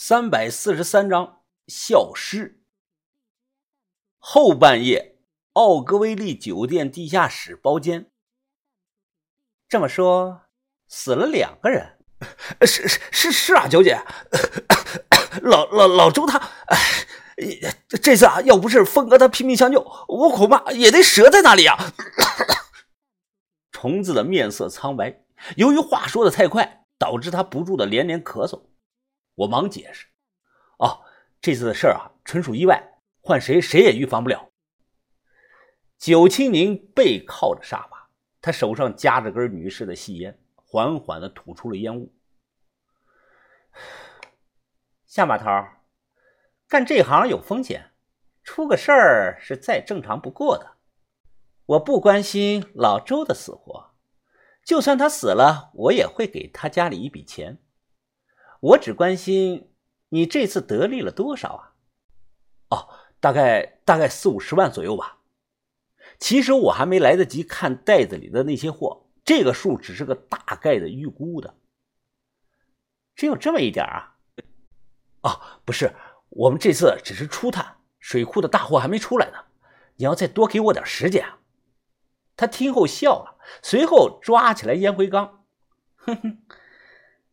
三百四十三章消失。后半夜，奥格威利酒店地下室包间。这么说，死了两个人？是是是是啊，九姐，老老老周他，哎，这次啊，要不是峰哥他拼命相救，我恐怕也得折在那里啊。虫子的面色苍白，由于话说的太快，导致他不住的连连咳嗽。我忙解释：“哦，这次的事儿啊，纯属意外，换谁谁也预防不了。”九清明背靠着沙发，他手上夹着根女士的细烟，缓缓的吐出了烟雾。夏马头，干这行有风险，出个事儿是再正常不过的。我不关心老周的死活，就算他死了，我也会给他家里一笔钱。我只关心你这次得利了多少啊？哦，大概大概四五十万左右吧。其实我还没来得及看袋子里的那些货，这个数只是个大概的预估的。只有这么一点啊？哦，不是，我们这次只是初探，水库的大货还没出来呢。你要再多给我点时间啊！他听后笑了，随后抓起来烟灰缸，哼哼。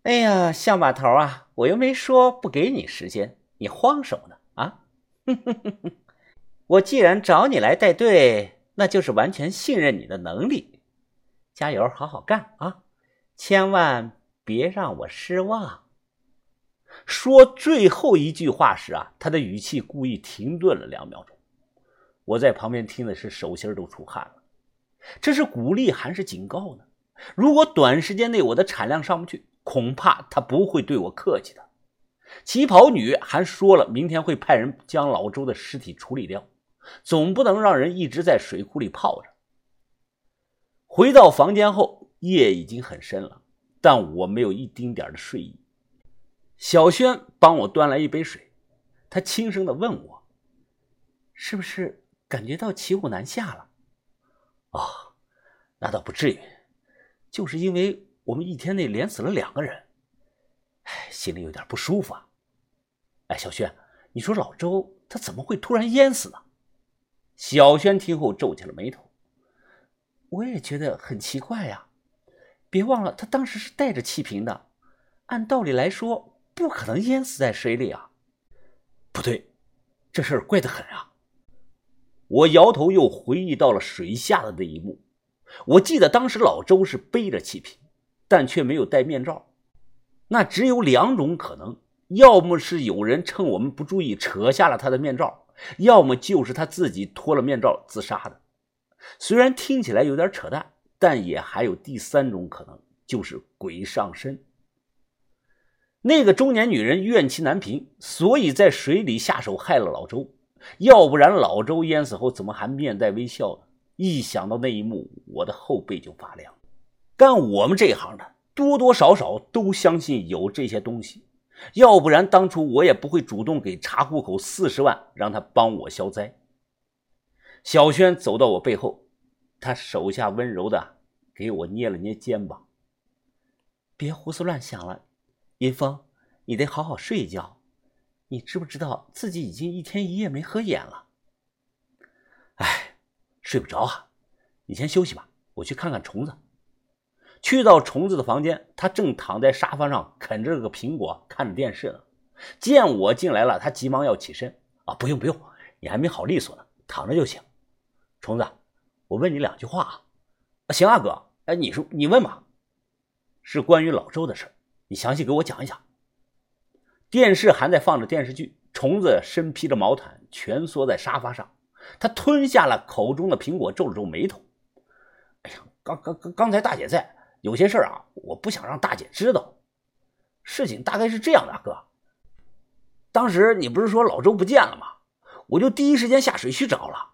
哎呀，向把头啊！我又没说不给你时间，你慌什么呢？啊！我既然找你来带队，那就是完全信任你的能力。加油，好好干啊！千万别让我失望。说最后一句话时啊，他的语气故意停顿了两秒钟。我在旁边听的是手心都出汗了。这是鼓励还是警告呢？如果短时间内我的产量上不去，恐怕他不会对我客气的。旗袍女还说了，明天会派人将老周的尸体处理掉，总不能让人一直在水库里泡着。回到房间后，夜已经很深了，但我没有一丁点的睡意。小轩帮我端来一杯水，他轻声的问我：“是不是感觉到骑虎难下了？”“啊，那倒不至于，就是因为……”我们一天内连死了两个人，哎，心里有点不舒服啊。哎，小轩，你说老周他怎么会突然淹死呢？小轩听后皱起了眉头。我也觉得很奇怪呀。别忘了，他当时是带着气瓶的，按道理来说不可能淹死在水里啊。不对，这事儿怪得很啊。我摇头，又回忆到了水下的那一幕。我记得当时老周是背着气瓶。但却没有戴面罩，那只有两种可能：要么是有人趁我们不注意扯下了他的面罩，要么就是他自己脱了面罩自杀的。虽然听起来有点扯淡，但也还有第三种可能，就是鬼上身。那个中年女人怨气难平，所以在水里下手害了老周。要不然老周淹死后怎么还面带微笑呢？一想到那一幕，我的后背就发凉。干我们这一行的，多多少少都相信有这些东西，要不然当初我也不会主动给查户口四十万，让他帮我消灾。小轩走到我背后，他手下温柔的给我捏了捏肩膀：“别胡思乱想了，云峰，你得好好睡一觉。你知不知道自己已经一天一夜没合眼了？”“哎，睡不着啊，你先休息吧，我去看看虫子。”去到虫子的房间，他正躺在沙发上啃着个苹果，看着电视呢。见我进来了，他急忙要起身。啊，不用不用，你还没好利索呢，躺着就行。虫子，我问你两句话啊。行啊，哥。哎，你说你问吧。是关于老周的事，你详细给我讲一讲。电视还在放着电视剧，虫子身披着毛毯，蜷缩在沙发上。他吞下了口中的苹果，皱了皱眉头。哎呀，刚刚刚刚才大姐在。有些事儿啊，我不想让大姐知道。事情大概是这样的，哥。当时你不是说老周不见了吗？我就第一时间下水去找了。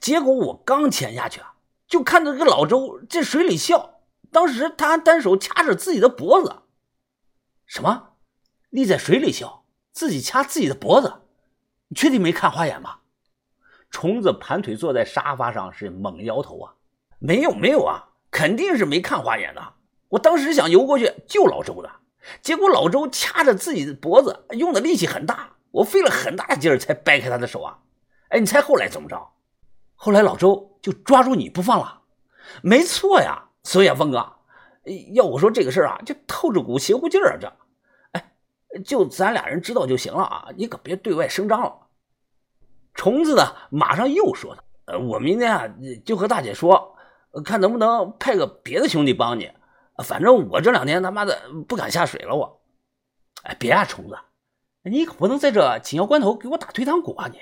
结果我刚潜下去啊，就看到这个老周在水里笑。当时他还单手掐着自己的脖子。什么？立在水里笑，自己掐自己的脖子？你确定没看花眼吗？虫子盘腿坐在沙发上，是猛摇头啊。没有，没有啊。肯定是没看花眼的。我当时想游过去救老周的，结果老周掐着自己的脖子，用的力气很大，我费了很大的劲儿才掰开他的手啊！哎，你猜后来怎么着？后来老周就抓住你不放了。没错呀，所以啊，峰哥，要我说这个事儿啊，就透着股邪乎劲儿啊！这，哎，就咱俩人知道就行了啊，你可别对外声张了。虫子呢，马上又说道：“呃，我明天啊，就和大姐说，看能不能派个别的兄弟帮你。反正我这两天他妈的不敢下水了，我。哎，别啊，虫子，你可不能在这紧要关头给我打退堂鼓啊！你，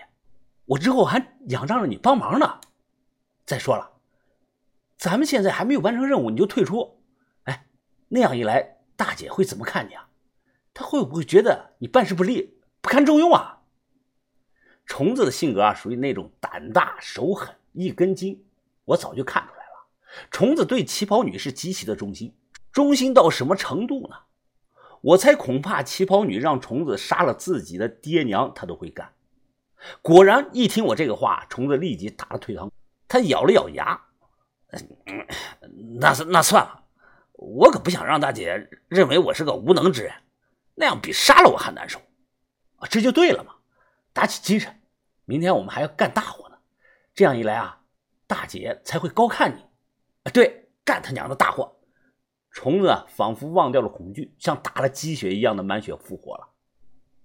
我之后还仰仗着你帮忙呢。再说了，咱们现在还没有完成任务，你就退出，哎，那样一来，大姐会怎么看你啊？她会不会觉得你办事不力，不堪重用啊？”虫子的性格啊，属于那种胆大手狠、一根筋。我早就看出来了，虫子对旗袍女是极其的忠心，忠心到什么程度呢？我猜恐怕旗袍女让虫子杀了自己的爹娘，他都会干。果然，一听我这个话，虫子立即打了退堂。他咬了咬牙：“那那算了，我可不想让大姐认为我是个无能之人，那样比杀了我还难受。这就对了嘛。”打起精神，明天我们还要干大活呢。这样一来啊，大姐才会高看你。啊，对，干他娘的大货！虫子仿佛忘掉了恐惧，像打了鸡血一样的满血复活了。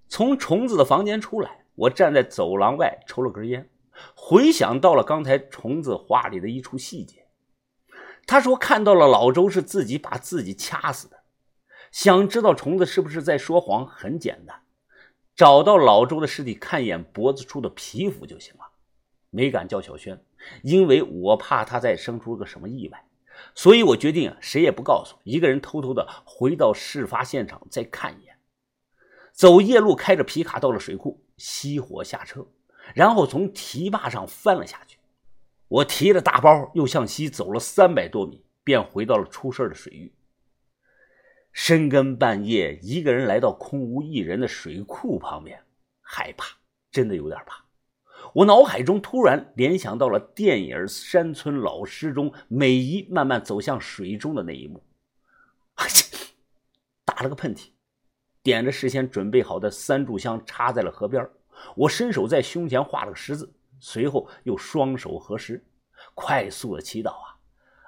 从虫子的房间出来，我站在走廊外抽了根烟，回想到了刚才虫子话里的一处细节。他说看到了老周是自己把自己掐死的。想知道虫子是不是在说谎？很简单。找到老周的尸体，看一眼脖子处的皮肤就行了。没敢叫小轩，因为我怕他再生出个什么意外，所以我决定啊，谁也不告诉，一个人偷偷的回到事发现场再看一眼。走夜路，开着皮卡到了水库，熄火下车，然后从堤坝上翻了下去。我提着大包，又向西走了三百多米，便回到了出事的水域。深更半夜，一个人来到空无一人的水库旁边，害怕，真的有点怕。我脑海中突然联想到了电影《山村老尸》中美姨慢慢走向水中的那一幕，打了个喷嚏，点着事先准备好的三炷香，插在了河边。我伸手在胸前画了个十字，随后又双手合十，快速的祈祷啊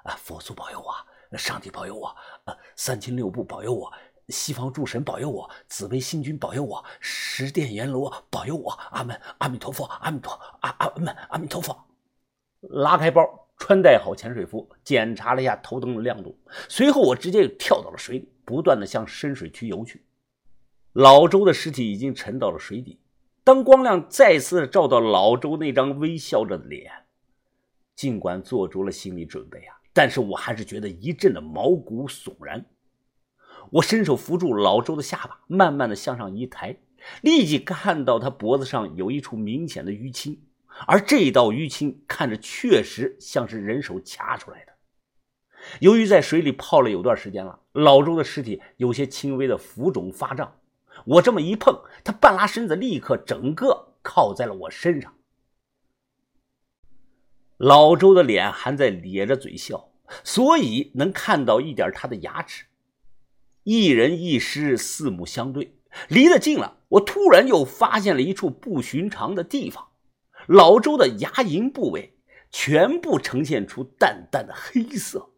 啊，佛祖保佑我！上帝保佑我，啊，三清六部保佑我，西方诸神保佑我，紫微星君保佑我，十殿阎罗保佑我，阿门，阿弥陀佛，阿弥陀，阿阿门，阿弥陀佛。拉开包，穿戴好潜水服，检查了一下头灯的亮度，随后我直接跳到了水里，不断的向深水区游去。老周的尸体已经沉到了水底，当光亮再次照到老周那张微笑着的脸，尽管做足了心理准备啊。但是我还是觉得一阵的毛骨悚然。我伸手扶住老周的下巴，慢慢的向上一抬，立即看到他脖子上有一处明显的淤青，而这道淤青看着确实像是人手掐出来的。由于在水里泡了有段时间了，老周的尸体有些轻微的浮肿发胀。我这么一碰，他半拉身子，立刻整个靠在了我身上。老周的脸还在咧着嘴笑，所以能看到一点他的牙齿。一人一尸，四目相对，离得近了，我突然又发现了一处不寻常的地方：老周的牙龈部位全部呈现出淡淡的黑色。